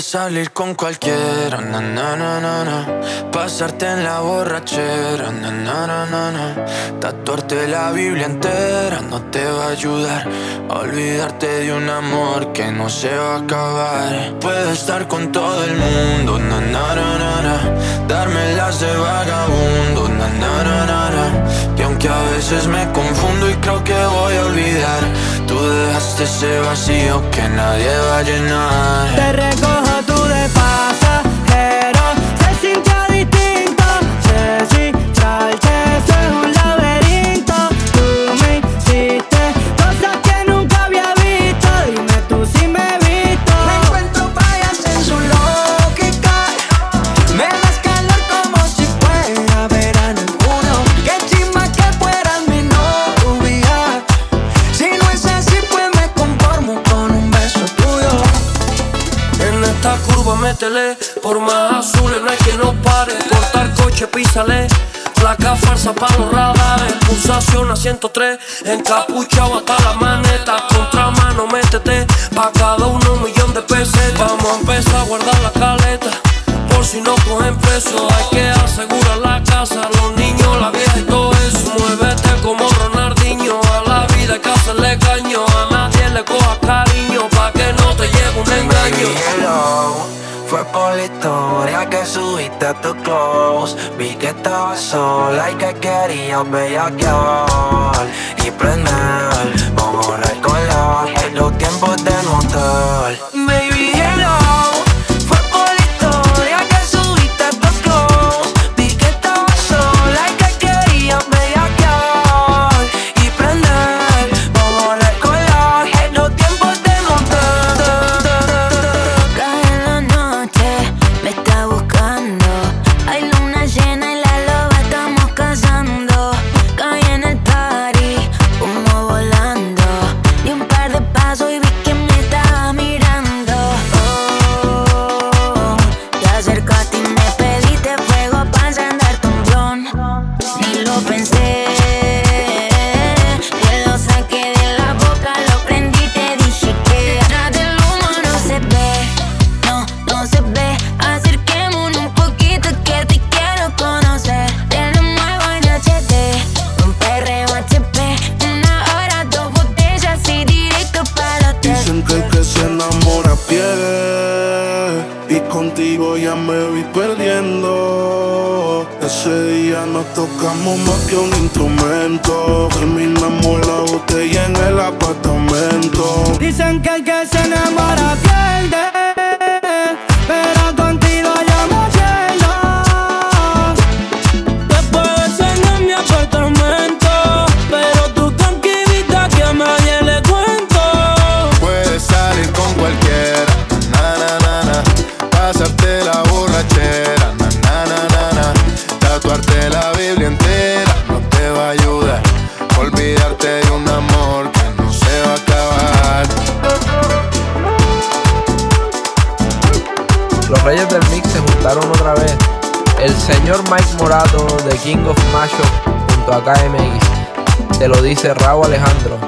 Salir con cualquiera, na, na, na, pasarte en la borrachera, na, tatuarte la Biblia entera no te va a ayudar olvidarte de un amor que no se va a acabar. Puedes estar con todo el mundo, darme las de vagabundo, y aunque a veces me confundo y creo que voy a olvidar, tú dejaste ese vacío que nadie va a llenar recojo por más azules no hay que no pare. Cortar coche, písale. Placa falsa para los radares, pulsación a 103, encapuchado hasta la maneta, contramano métete, pa' cada uno un millón de pesos. Vamos a empezar a guardar la caleta, por si no cogen preso, hay que asegurar la casa, los niños, la vieja y todo eso. Muévete como historia que subiste a tu close. Vi que estabas sola y que querías bellaquear contigo ya me vi perdiendo Ese día nos tocamos más que un instrumento Terminamos la botella en el apartamento Dicen que el que se enamora pierde. Los Reyes del Mix se juntaron otra vez. El señor Mike Morato de King of Mashup junto a KMX. Te lo dice Raúl Alejandro.